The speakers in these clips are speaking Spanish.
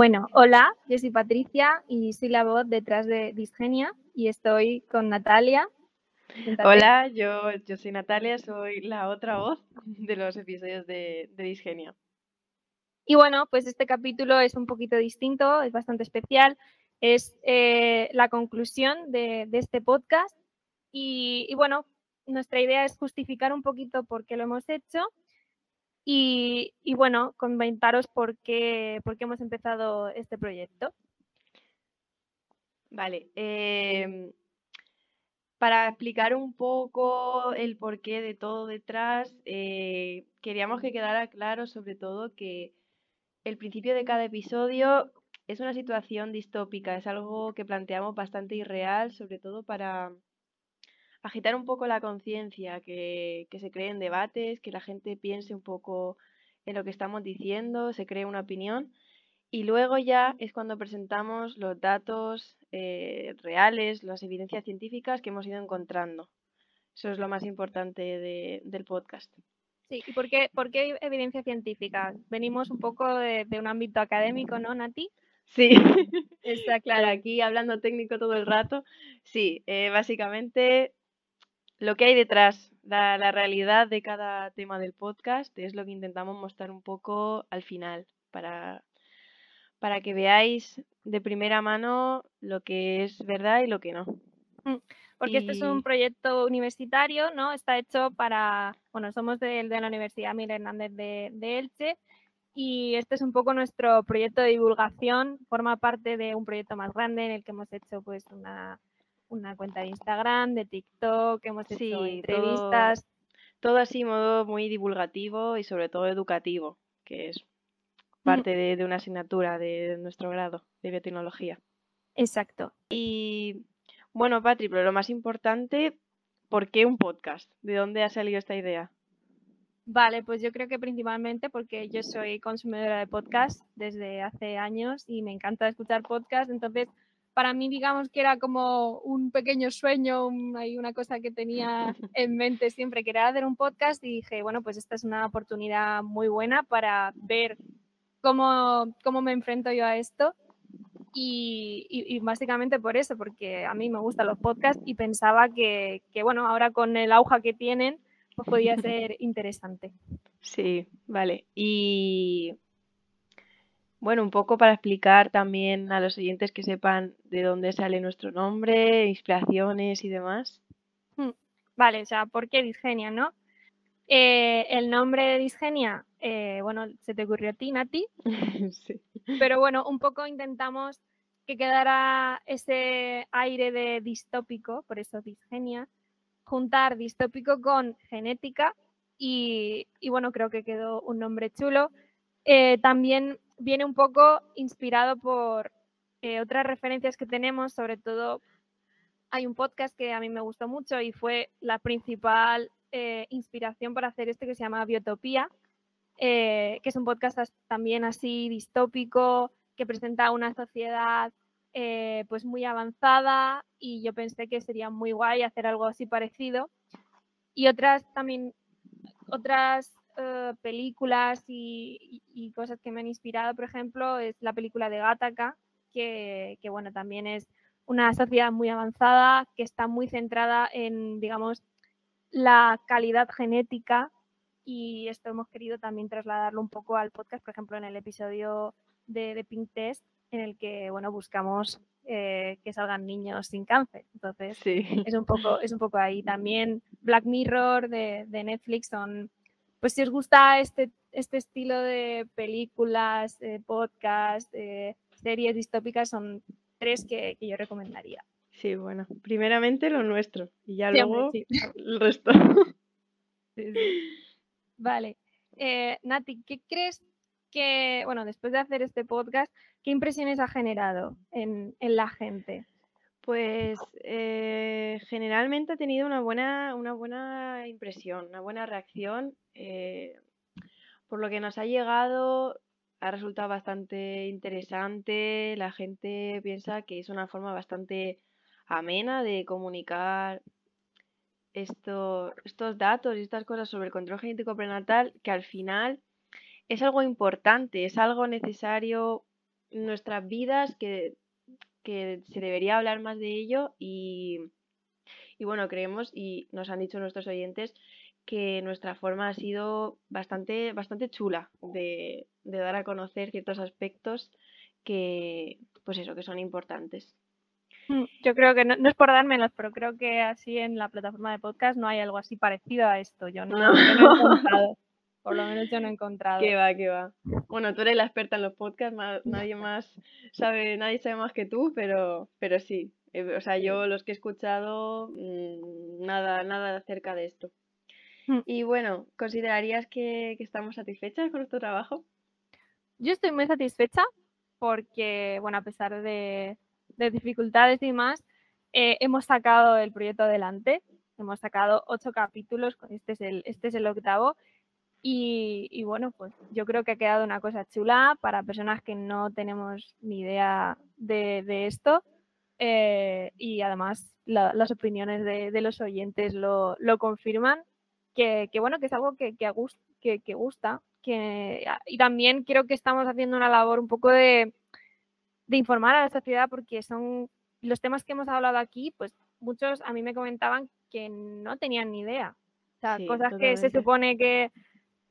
Bueno, hola, yo soy Patricia y soy la voz detrás de Disgenia y estoy con Natalia. Hola, yo, yo soy Natalia, soy la otra voz de los episodios de, de Disgenia. Y bueno, pues este capítulo es un poquito distinto, es bastante especial. Es eh, la conclusión de, este podcast. Y, y, bueno, nuestra idea es justificar un poquito por qué lo hemos hecho y, bueno, comentaros por qué, por qué hemos empezado este proyecto. Vale. Em, para explicar un poco el porqué de todo detrás, eh, queríamos que quedara claro sobre todo que el principio de cada episodio es una situación distópica, es algo que planteamos bastante irreal, sobre todo para agitar un poco la conciencia, que, que se creen debates, que la gente piense un poco en lo que estamos diciendo, se cree una opinión. Y luego ya es cuando presentamos los datos eh, reales, las evidencias científicas que hemos ido encontrando. Eso es lo más importante del podcast. Sí, ¿y por qué, por qué evidencia científica? Venimos un poco de, un ámbito académico, ¿no, Nati? Sí, está claro, aquí hablando técnico todo el rato. Sí, eh, básicamente lo que hay detrás, la, la, realidad de cada tema del podcast es lo que intentamos mostrar un poco al final, para, para que veáis de primera mano lo que es verdad y lo que no. Mm, porque este es un proyecto universitario, ¿no? Está hecho para, bueno, somos de, de la Universidad Miguel Hernández de, de Elche y este es un poco nuestro proyecto de divulgación, forma parte de un proyecto más grande en el que hemos hecho pues una una cuenta de Instagram, de TikTok, hemos hecho entrevistas. Todo, así, modo muy divulgativo y sobre todo educativo, que es parte de, una asignatura de, nuestro grado de biotecnología. Exacto. Y bueno, Patri, pero lo más importante, ¿por qué un podcast? ¿De dónde ha salido esta idea? Vale, pues yo creo que principalmente porque yo soy consumidora de podcast desde hace años y me encanta escuchar podcast, entonces para mí, digamos que era como un pequeño sueño, hay una cosa que tenía en mente siempre, que era hacer un podcast y dije, bueno, pues esta es una oportunidad muy buena para ver cómo, cómo me enfrento yo a esto. Y, básicamente por eso, porque a mí me gustan los podcasts y pensaba que, que bueno, ahora con el auge que tienen, pues podía ser interesante. Sí, vale. Y bueno, un poco para explicar también a los oyentes que sepan de dónde sale nuestro nombre, inspiraciones y demás. Hmm, vale, o sea, ¿por qué Disgenia, no? Eh, el nombre de Disgenia, eh, bueno, se te ocurrió a ti, Nati. sí. Pero bueno, un poco intentamos que quedara ese aire de distópico, por eso Disgenia, juntar distópico con genética y, bueno, creo que quedó un nombre chulo. Eh, también viene un poco inspirado por eh, otras referencias que tenemos, sobre todo hay un podcast que a mí me gustó mucho y fue la principal eh, inspiración para hacer este que se llama Biotopía, eh, que es un podcast también así distópico, que presenta una sociedad pues muy avanzada y yo pensé que sería muy guay hacer algo así parecido. Y otras también, otras eh, películas y, cosas que me han inspirado, por ejemplo, es la película de Gattaca, que, bueno, también es una sociedad muy avanzada que está muy centrada en, digamos, la calidad genética y esto hemos querido también trasladarlo un poco al podcast, por ejemplo, en el episodio de, de Pink Test, en el que, bueno, buscamos eh, que salgan niños sin cáncer. Entonces, es, un poco, es un poco ahí. También Black Mirror de, de Netflix son pues si os gusta este, este estilo de películas, podcast, series distópicas, son tres que, yo recomendaría. Sí, bueno, primeramente lo nuestro y ya luego el resto. Vale. Eh, Nati, ¿qué crees que, bueno, después de hacer este podcast, qué impresiones ha generado en, en la gente? Pues eh, generalmente ha tenido una buena, una buena impresión, una buena reacción. Eh, por lo que nos ha llegado, ha resultado bastante interesante. La gente piensa que es una forma bastante amena de comunicar esto, estos datos y estas cosas sobre el control genético prenatal, que al final es algo importante, es algo necesario nuestras vidas, que, que se debería hablar más de ello y, y bueno, creemos y nos han dicho nuestros oyentes que nuestra forma ha sido bastante, bastante chula de, de dar a conocer ciertos aspectos que, pues eso, que son importantes. Mm, yo creo que no, es por dármelos, pero creo que así en la plataforma de podcast no hay algo así parecido a esto. Yo no, no. he encontrado. Por lo menos yo no he encontrado. Que va, que va. Bueno, tú eres la experta en los podcasts, nadie más sabe, nadie sabe más que tú, pero, pero sí. Eh, o sea, yo los que he escuchado, mm, nada, nada acerca de esto. Mm. Y bueno, ¿considerarías que, que estamos satisfechas con nuestro trabajo? Yo estoy muy satisfecha porque, bueno, a pesar de, dificultades y demás, eh, hemos sacado el proyecto adelante. Hemos sacado ocho capítulos, este es el, este es el octavo. Y, bueno, pues yo creo que ha quedado una cosa chula para personas que no tenemos ni idea de, esto. Eh, y además las opiniones de, los oyentes lo, confirman. Que, bueno, que es algo que, que, que gusta que, ah, y también creo que estamos haciendo una labor un poco de, informar a la sociedad porque son los temas que hemos hablado aquí, pues muchos a mí me comentaban que no tenían ni idea. O sea, cosas que se supone que,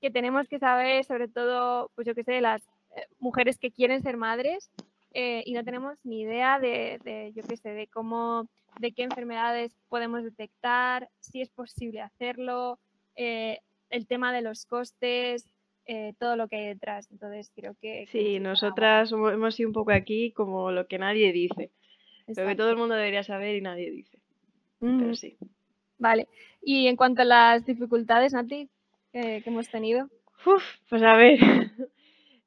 tenemos que saber, sobre todo, pues yo qué sé, las eh, mujeres que quieren ser madres eh, y no tenemos ni idea de, yo qué sé, de cómo, de qué enfermedades podemos detectar, si es posible hacerlo, eh, el tema de los costes, eh, todo lo que hay detrás. Entonces creo que... Sí, nosotras hemos sido un poco aquí como lo que nadie dice. Lo que todo el mundo debería saber y nadie dice. Pero sí. Vale. Y en cuanto a las dificultades, Nati, que hemos tenido. pues a ver,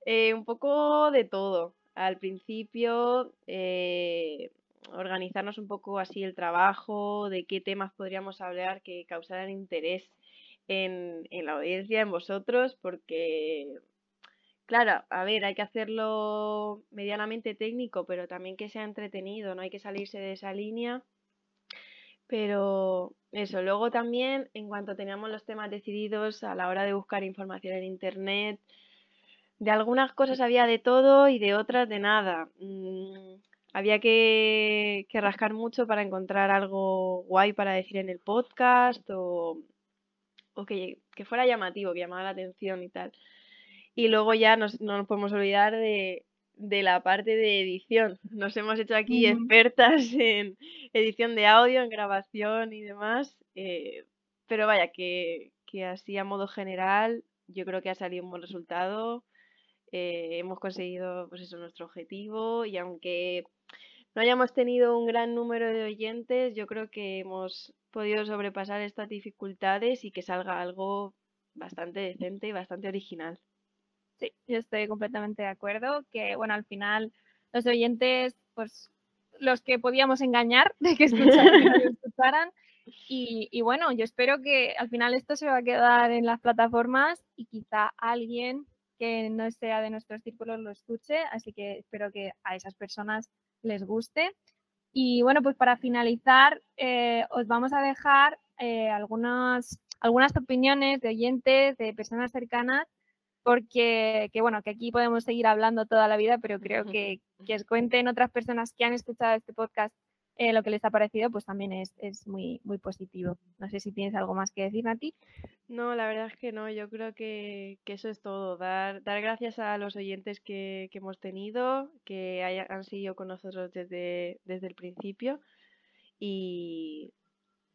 eh, un poco de todo. Al principio, eh, organizarnos un poco así el trabajo, de qué temas podríamos hablar que causaran interés en, la audiencia, en vosotros, porque, claro, a ver, hay que hacerlo medianamente técnico, pero también que sea entretenido, no hay que salirse de esa línea. Pero eso, luego también, en cuanto teníamos los temas decididos a la hora de buscar información en Internet, de algunas cosas había de todo y de otras de nada. Mm, había que, que, rascar mucho para encontrar algo guay para decir en el podcast o, o que, fuera llamativo, que llamara la atención y tal. Y luego ya nos, no nos podemos olvidar de, la parte de edición. Nos hemos hecho aquí expertas en edición de audio, en grabación y demás. Eh, pero vaya, que, así a modo general yo creo que ha salido un buen resultado. Eh, hemos conseguido pues eso, nuestro objetivo y aunque no hayamos tenido un gran número de oyentes, yo creo que hemos podido sobrepasar estas dificultades y que salga algo bastante decente y bastante original. Sí, yo estoy completamente de acuerdo, que bueno, al final los oyentes, pues los que podíamos engañar de que escucharan, Y, y, bueno, yo espero que al final esto se va a quedar en las plataformas y quizá alguien que no sea de nuestros círculos lo escuche, así que espero que a esas personas les guste. Y bueno, pues para finalizar, eh, os vamos a dejar eh, algunas, algunas opiniones de oyentes, de personas cercanas, porque que bueno, que aquí podemos seguir hablando toda la vida, pero creo que, que os cuenten otras personas que han escuchado este podcast eh, lo que les ha parecido, pues también es, muy, muy positivo. No sé si tienes algo más que decir, Nati. No, la verdad es que no. Yo creo que, eso es todo. Dar, dar gracias a los oyentes que, hemos tenido, que hayan, han seguido con nosotros desde, desde el principio. Y,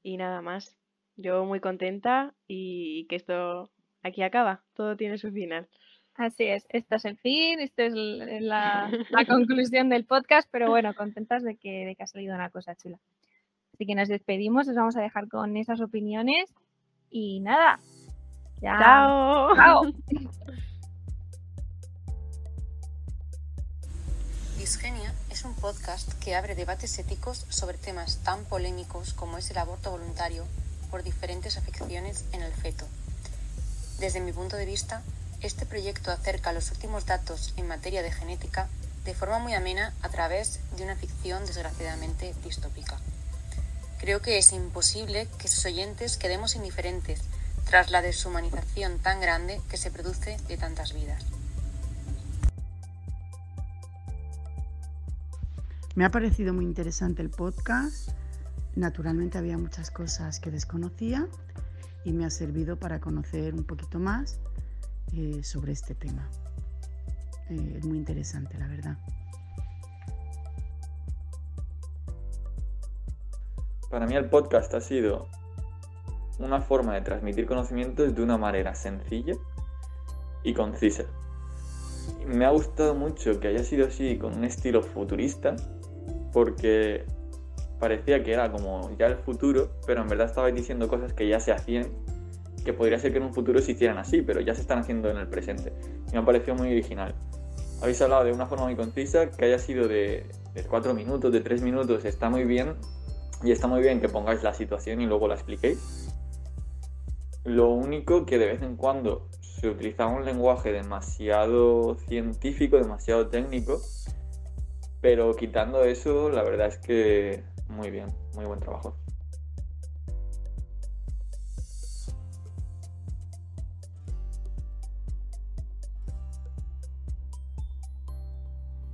y nada más. Yo muy contenta y que esto aquí acaba. Todo tiene su final. Así es, esto es el fin, esto es la, conclusión del podcast, pero bueno, contentas de que, de que ha salido una cosa chula. Así que nos despedimos, os vamos a dejar con esas opiniones y nada. Chao. Chao. Disgenia es un podcast que abre debates éticos sobre temas tan polémicos como es el aborto voluntario por diferentes afecciones en el feto. Desde mi punto de vista, este proyecto acerca los últimos datos en materia de genética de forma muy amena a través de una ficción desgraciadamente distópica. Creo que es imposible que sus oyentes quedemos indiferentes tras la deshumanización tan grande que se produce de tantas vidas. Me ha parecido muy interesante el podcast. Naturalmente había muchas cosas que desconocía y me ha servido para conocer un poquito más eh, sobre este tema. Eh, es muy interesante, la verdad. Para mí el podcast ha sido una forma de transmitir conocimientos de una manera sencilla y concisa. Me ha gustado mucho que haya sido así con un estilo futurista, porque parecía que era como ya el futuro, pero en verdad estabais diciendo cosas que ya se hacían, que podría ser que en un futuro se hicieran así, pero ya se están haciendo en el presente. Me ha parecido muy original. Habéis hablado de una forma muy concisa, que haya sido de, de cuatro minutos, de tres minutos, está muy bien. Y está muy bien que pongáis la situación y luego la expliquéis. Lo único que de vez en cuando se utilizaba un lenguaje demasiado científico, demasiado técnico, pero quitando eso, la verdad es que muy bien, muy buen trabajo.